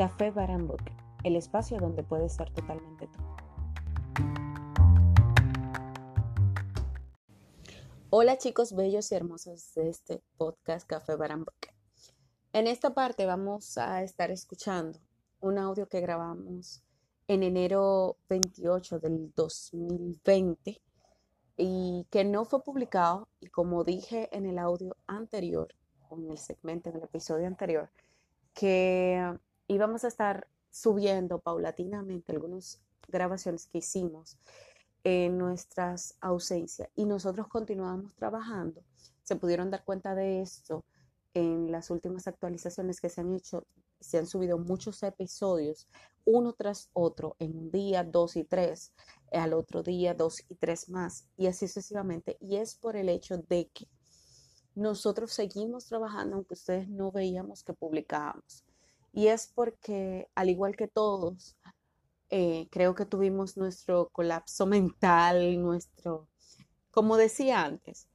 Café Book, el espacio donde puedes ser totalmente tú. Hola chicos bellos y hermosos de este podcast Café Book. En esta parte vamos a estar escuchando un audio que grabamos en enero 28 del 2020 y que no fue publicado y como dije en el audio anterior en el segmento, en el episodio anterior, que íbamos a estar subiendo paulatinamente algunas grabaciones que hicimos en nuestras ausencias y nosotros continuamos trabajando. Se pudieron dar cuenta de esto en las últimas actualizaciones que se han hecho, se han subido muchos episodios, uno tras otro, en un día, dos y tres, al otro día, dos y tres más, y así sucesivamente. Y es por el hecho de que nosotros seguimos trabajando aunque ustedes no veíamos que publicábamos. Y es porque, al igual que todos, eh, creo que tuvimos nuestro colapso mental, nuestro, como decía antes,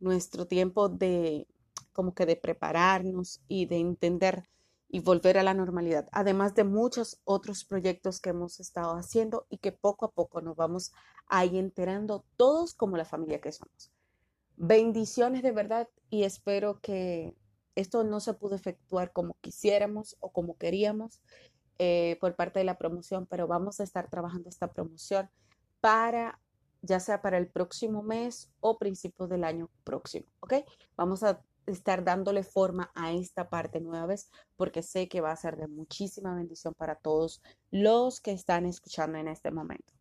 nuestro tiempo de como que de prepararnos y de entender y volver a la normalidad, además de muchos otros proyectos que hemos estado haciendo y que poco a poco nos vamos a ir enterando todos como la familia que somos. Bendiciones de verdad y espero que esto no se pudo efectuar como quisiéramos o como queríamos eh, por parte de la promoción, pero vamos a estar trabajando esta promoción para ya sea para el próximo mes o principios del año próximo, ¿ok? Vamos a estar dándole forma a esta parte nueva vez porque sé que va a ser de muchísima bendición para todos los que están escuchando en este momento.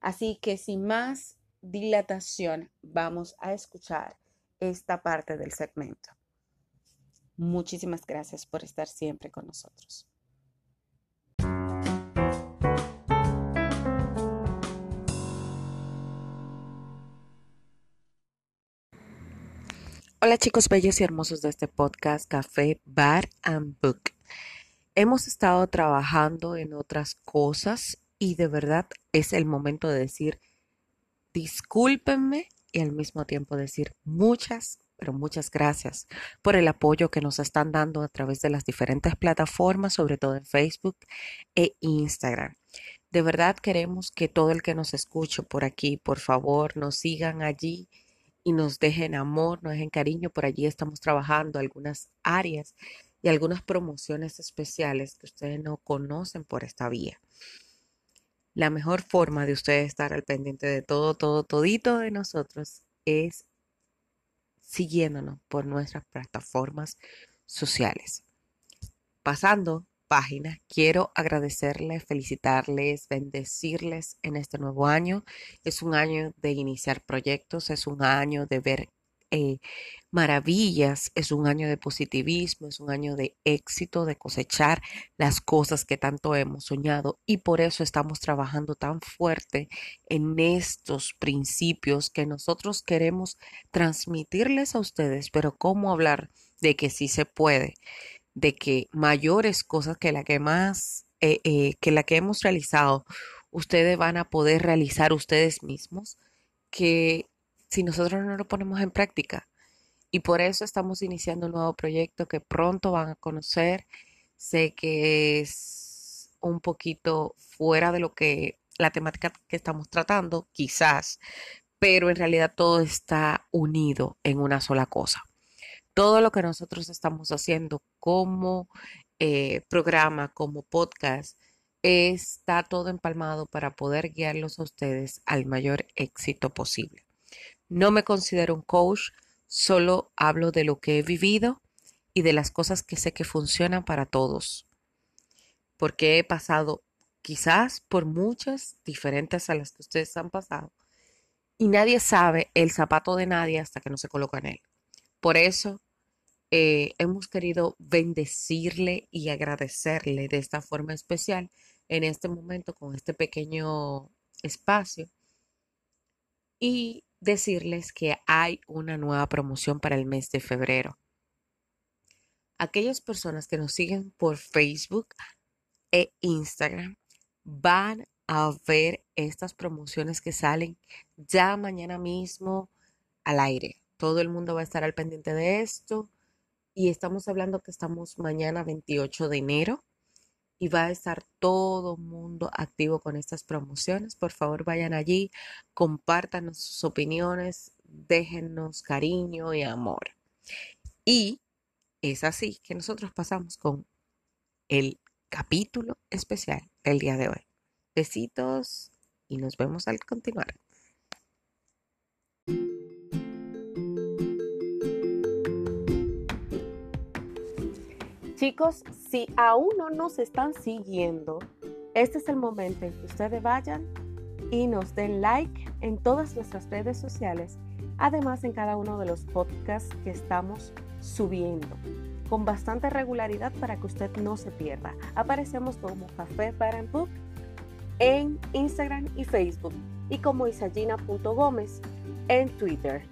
Así que sin más dilatación, vamos a escuchar esta parte del segmento. Muchísimas gracias por estar siempre con nosotros. Hola chicos bellos y hermosos de este podcast Café, Bar and Book. Hemos estado trabajando en otras cosas y de verdad es el momento de decir discúlpenme y al mismo tiempo decir muchas, pero muchas gracias por el apoyo que nos están dando a través de las diferentes plataformas, sobre todo en Facebook e Instagram. De verdad queremos que todo el que nos escuche por aquí, por favor, nos sigan allí y nos dejen amor, nos dejen cariño. Por allí estamos trabajando algunas áreas y algunas promociones especiales que ustedes no conocen por esta vía. La mejor forma de ustedes estar al pendiente de todo, todo, todito de nosotros es siguiéndonos por nuestras plataformas sociales. Pasando página. Quiero agradecerles, felicitarles, bendecirles en este nuevo año. Es un año de iniciar proyectos, es un año de ver eh, maravillas, es un año de positivismo, es un año de éxito, de cosechar las cosas que tanto hemos soñado y por eso estamos trabajando tan fuerte en estos principios que nosotros queremos transmitirles a ustedes, pero cómo hablar de que sí se puede de que mayores cosas que la que más, eh, eh, que la que hemos realizado, ustedes van a poder realizar ustedes mismos, que si nosotros no lo ponemos en práctica. Y por eso estamos iniciando un nuevo proyecto que pronto van a conocer. Sé que es un poquito fuera de lo que la temática que estamos tratando, quizás, pero en realidad todo está unido en una sola cosa todo lo que nosotros estamos haciendo como eh, programa, como podcast, está todo empalmado para poder guiarlos a ustedes al mayor éxito posible. No me considero un coach, solo hablo de lo que he vivido y de las cosas que sé que funcionan para todos. Porque he pasado quizás por muchas diferentes a las que ustedes han pasado. Y nadie sabe el zapato de nadie hasta que no se coloca en él. Por eso eh, hemos querido bendecirle y agradecerle de esta forma especial en este momento con este pequeño espacio y decirles que hay una nueva promoción para el mes de febrero. Aquellas personas que nos siguen por Facebook e Instagram van a ver estas promociones que salen ya mañana mismo al aire. Todo el mundo va a estar al pendiente de esto y estamos hablando que estamos mañana 28 de enero y va a estar todo mundo activo con estas promociones. Por favor, vayan allí, compártanos sus opiniones, déjennos cariño y amor. Y es así que nosotros pasamos con el capítulo especial del día de hoy. Besitos y nos vemos al continuar. Chicos, si aún no nos están siguiendo, este es el momento en que ustedes vayan y nos den like en todas nuestras redes sociales, además en cada uno de los podcasts que estamos subiendo con bastante regularidad para que usted no se pierda. Aparecemos como Café Bar Book en Instagram y Facebook y como isagina.gómez en Twitter.